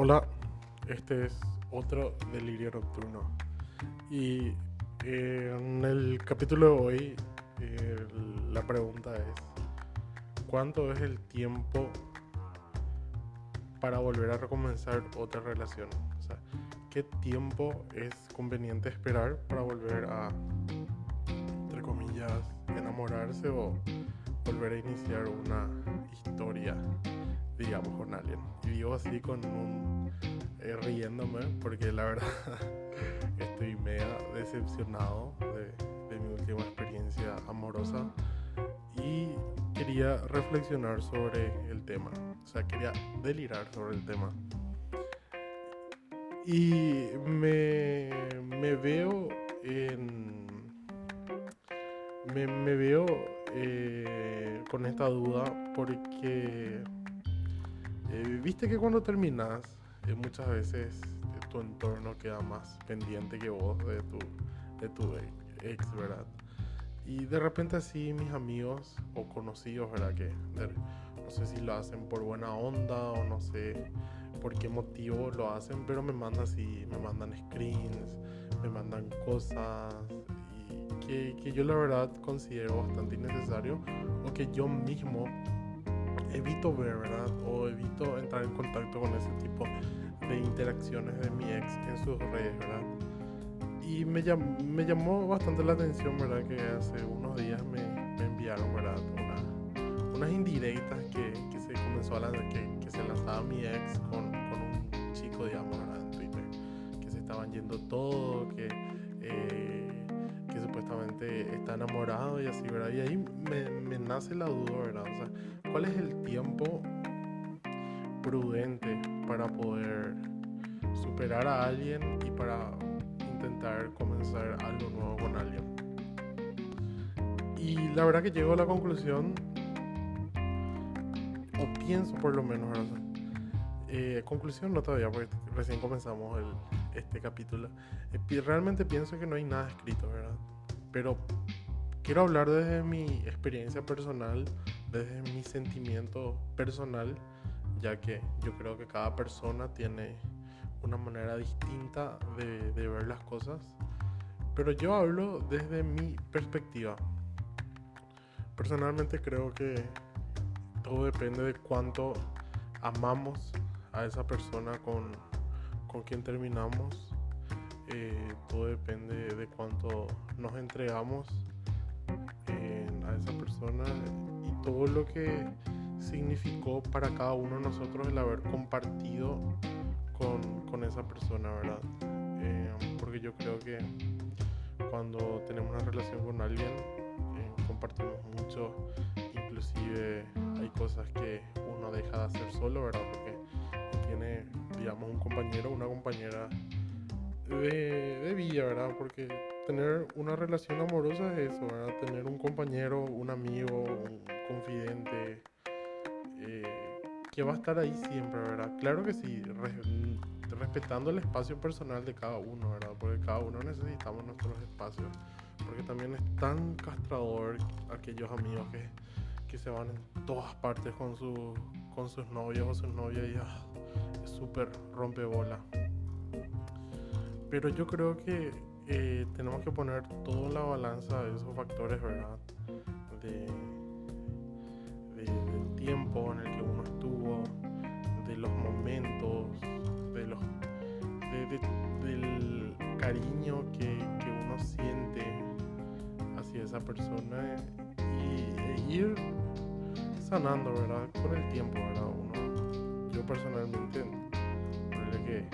Hola, este es otro delirio nocturno. Y eh, en el capítulo de hoy, eh, la pregunta es: ¿Cuánto es el tiempo para volver a recomenzar otra relación? O sea, ¿qué tiempo es conveniente esperar para volver a, entre comillas, enamorarse o volver a iniciar una historia? digamos, con alguien. Y digo así con un... Eh, riéndome, porque la verdad estoy mega decepcionado de, mi última experiencia amorosa y quería reflexionar sobre el tema, o sea, quería delirar sobre el tema. Y me, me veo en... Me, me veo eh, con esta duda porque eh, viste que cuando terminas, eh, muchas veces eh, tu entorno queda más pendiente que vos de tu, de tu ex, ¿verdad? Y de repente así mis amigos o conocidos, ¿verdad? Que no sé si lo hacen por buena onda o no sé por qué motivo lo hacen, pero me mandan así, me mandan screens, me mandan cosas y que, que yo la verdad considero bastante innecesario o que yo mismo evito ver, ¿verdad? O evito entrar en contacto con ese tipo de interacciones de mi ex en sus redes, ¿verdad? Y me, me llamó bastante la atención, ¿verdad? Que hace unos días me, me enviaron, ¿verdad? unas indirectas que, que, se comenzó a lanzar, que, que se lanzaba mi ex con, con, un chico, digamos, ¿verdad? En Twitter. Que se estaban yendo todo, que... Eh, supuestamente está enamorado y así, ¿verdad? Y ahí me, me nace la duda, ¿verdad? O sea, ¿Cuál es el tiempo prudente para poder superar a alguien y para intentar comenzar algo nuevo con alguien? Y la verdad que llego a la conclusión, o pienso por lo menos, ¿verdad? Eh, conclusión no todavía, porque recién comenzamos el, este capítulo. Eh, realmente pienso que no hay nada escrito, ¿verdad? Pero quiero hablar desde mi experiencia personal desde mi sentimiento personal, ya que yo creo que cada persona tiene una manera distinta de, ver las cosas, pero yo hablo desde mi perspectiva. Personalmente creo que todo depende de cuánto amamos a esa persona con, con quien terminamos. Eh, todo depende de cuánto nos entregamos eh, a esa persona todo lo que significó para cada uno de nosotros el haber compartido con, con esa persona, ¿verdad? Eh, porque yo creo que cuando tenemos una relación con alguien, compartimos mucho, inclusive hay cosas que uno deja de hacer solo, ¿verdad? Porque tiene, digamos, un compañero una compañera de, de vida, ¿verdad? Porque tener una relación amorosa es eso, ¿verdad? Tener un compañero, un amigo, un confidente, eh, que va a estar ahí siempre, ¿verdad? Claro que sí, respetando el espacio personal de cada uno, ¿verdad? Porque cada uno necesitamos nuestros espacios. Porque también es tan castrador aquellos amigos que, que se van en todas partes con, su, con sus novios o sus novias y ah, es súper rompebola. Pero yo creo que eh, tenemos que poner todo en la balanza de esos factores, ¿verdad? De, del tiempo en el que uno estuvo, de los momentos, de los, del cariño que, que, uno siente hacia esa persona y, e ir sanando, ¿verdad? Con el tiempo, ¿verdad? Uno, yo personalmente, que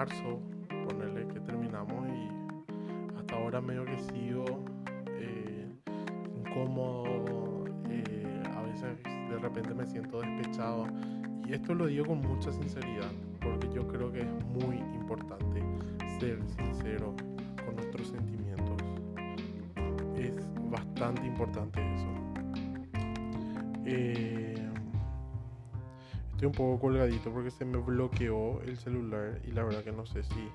marzo, ponerle que terminamos y hasta ahora medio que sigo eh, incómodo, eh, a veces de repente me siento despechado y esto lo digo con mucha sinceridad porque yo creo que es muy importante ser sincero con nuestros sentimientos. Es bastante importante eso. Eh, Estoy un poco colgadito porque se me bloqueó el celular y la verdad que no sé si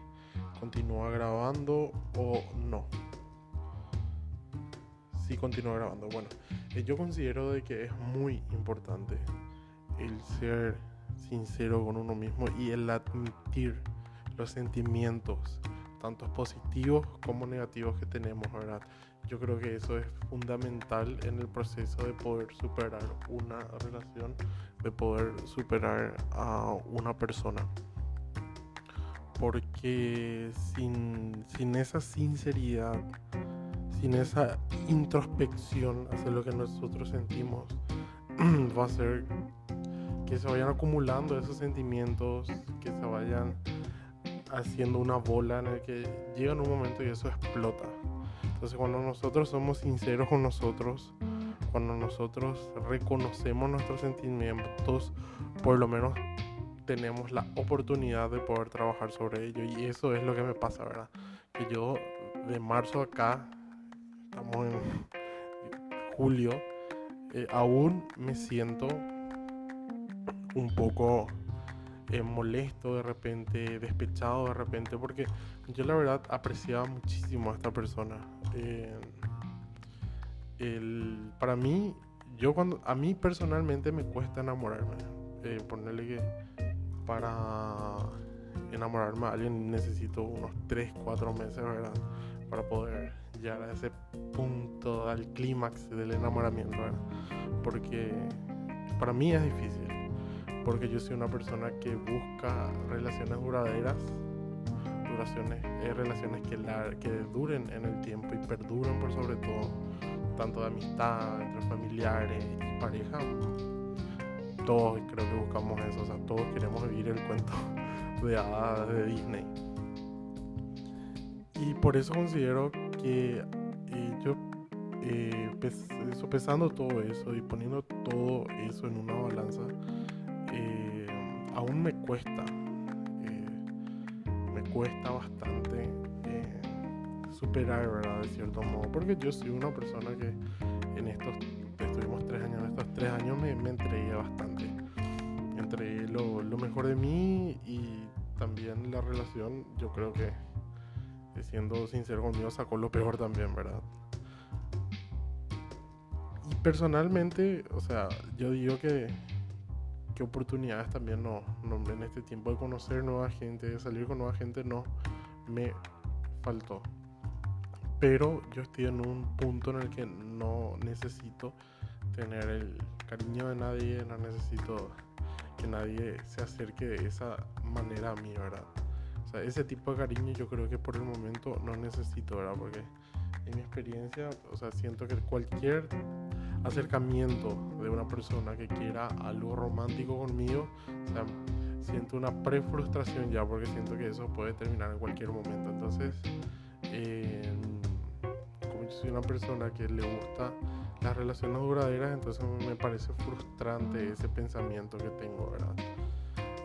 continúa grabando o no. Si continúa grabando. Bueno, eh, yo considero de que es muy importante el ser sincero con uno mismo y el admitir los sentimientos, tanto positivos como negativos que tenemos, ¿verdad? Yo creo que eso es fundamental en el proceso de poder superar una relación, de poder superar a una persona. Porque sin, sin esa sinceridad, sin esa introspección hacia lo que nosotros sentimos, va a ser que se vayan acumulando esos sentimientos, que se vayan haciendo una bola en el que llega un momento y eso explota. Entonces cuando nosotros somos sinceros con nosotros, cuando nosotros reconocemos nuestros sentimientos, por lo menos tenemos la oportunidad de poder trabajar sobre ello. Y eso es lo que me pasa, ¿verdad? Que yo de marzo acá, estamos en julio, eh, aún me siento un poco eh, molesto de repente, despechado de repente, porque yo la verdad apreciaba muchísimo a esta persona. Eh, el, para mí, yo cuando, a mí personalmente me cuesta enamorarme. Eh, ponerle que para enamorarme a alguien necesito unos 3, 4 meses, ¿verdad? Para poder llegar a ese punto, al clímax del enamoramiento. Porque para mí es difícil porque yo soy una persona que busca relaciones duraderas, duraciones, eh, relaciones que, que duren en el tiempo y perduren por sobre todo, tanto de amistad, entre familiares y pareja. Todos creo que buscamos eso, o sea, todos queremos vivir el cuento de hadas de Disney. Y por eso considero que eh, yo eh, todo eso y poniendo todo eso en una balanza, eh, aún me cuesta, eh, me cuesta bastante eh, superar, ¿verdad? De cierto modo, porque yo soy una persona que en estos, estuvimos tres años, en estos tres años me, entregué bastante. Entre lo, lo mejor de mí y también la relación, yo creo que siendo sincero conmigo, sacó lo peor también, ¿verdad? Personalmente, o sea, yo digo que qué oportunidades también no, en este tiempo de conocer nueva gente, de salir con nueva gente, no me faltó. Pero yo estoy en un punto en el que no necesito tener el cariño de nadie, no necesito que nadie se acerque de esa manera a mí, ¿verdad? O sea, ese tipo de cariño yo creo que por el momento no necesito, ¿verdad? Porque en mi experiencia, o sea, siento que cualquier acercamiento de una persona que quiera algo romántico conmigo, o sea, siento una pre-frustración ya porque siento que eso puede terminar en cualquier momento. Entonces, como yo soy una persona que le gusta las relaciones duraderas, entonces me parece frustrante ese pensamiento que tengo, ¿verdad?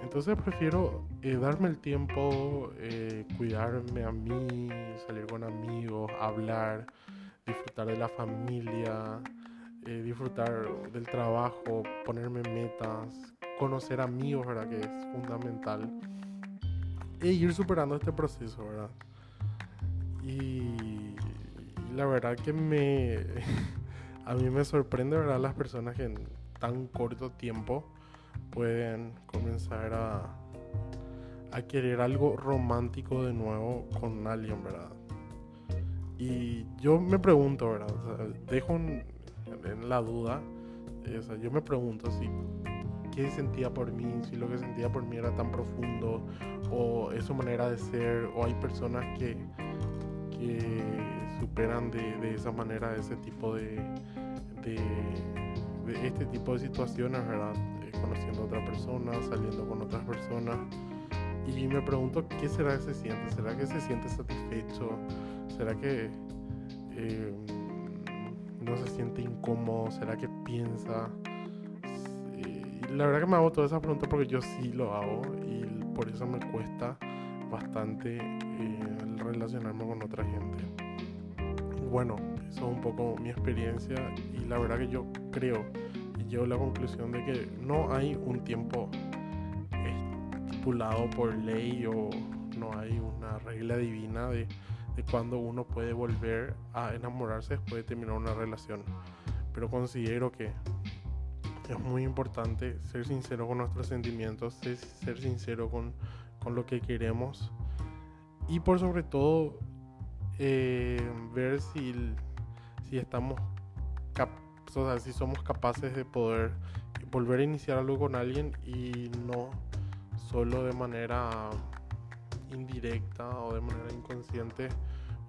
Entonces prefiero eh, darme el tiempo, eh, cuidarme a mí, salir con amigos, hablar, disfrutar de la familia, eh, disfrutar del trabajo, ponerme metas, conocer amigos, ¿verdad? Que es fundamental. E ir superando este proceso, ¿verdad? Y, la verdad que me... a mí me sorprende, ¿verdad? Las personas que en tan corto tiempo pueden comenzar a, a querer algo romántico de nuevo con alguien, ¿verdad? Y yo me pregunto, ¿verdad? dejo en la duda, eh, yo me pregunto si qué sentía por mí, si lo que sentía por mí era tan profundo, o es su manera de ser, o hay personas que, que superan de, de esa manera ese tipo de, de, de este tipo de situaciones, ¿verdad? conociendo a otra persona, saliendo con otras personas. Y me pregunto qué será que se siente. ¿Será que se siente satisfecho? ¿Será que eh, no se siente incómodo? ¿Será que piensa? la verdad que me hago todas esas preguntas porque yo sí lo hago y por eso me cuesta bastante eh, relacionarme con otra gente. Bueno, eso es un poco mi experiencia y la verdad que yo creo llego a la conclusión de que no hay un tiempo estipulado por ley o no hay una regla divina de, de cuando uno puede volver a enamorarse después de terminar una relación. pero considero que es muy importante ser sincero con nuestros sentimientos, ser sincero con, con lo que queremos y por sobre todo eh, ver si, si estamos o sea, si somos capaces de poder volver a iniciar algo con alguien y no solo de manera indirecta o de manera inconsciente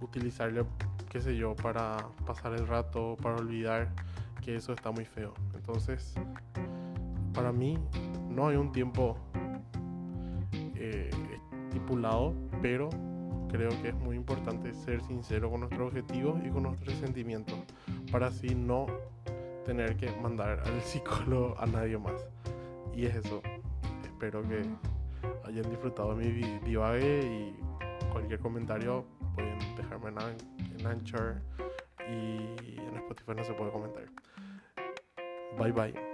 utilizarle, qué sé yo, para pasar el rato, para olvidar que eso está muy feo. Entonces, para mí no hay un tiempo eh, estipulado, pero creo que es muy importante ser sincero con nuestros objetivos y con nuestros sentimientos para así no tener que mandar al psicólogo a nadie más. Y es eso. Espero que hayan disfrutado mi divague y cualquier comentario pueden dejarme en, en Anchor y en Spotify no se puede comentar. Bye bye.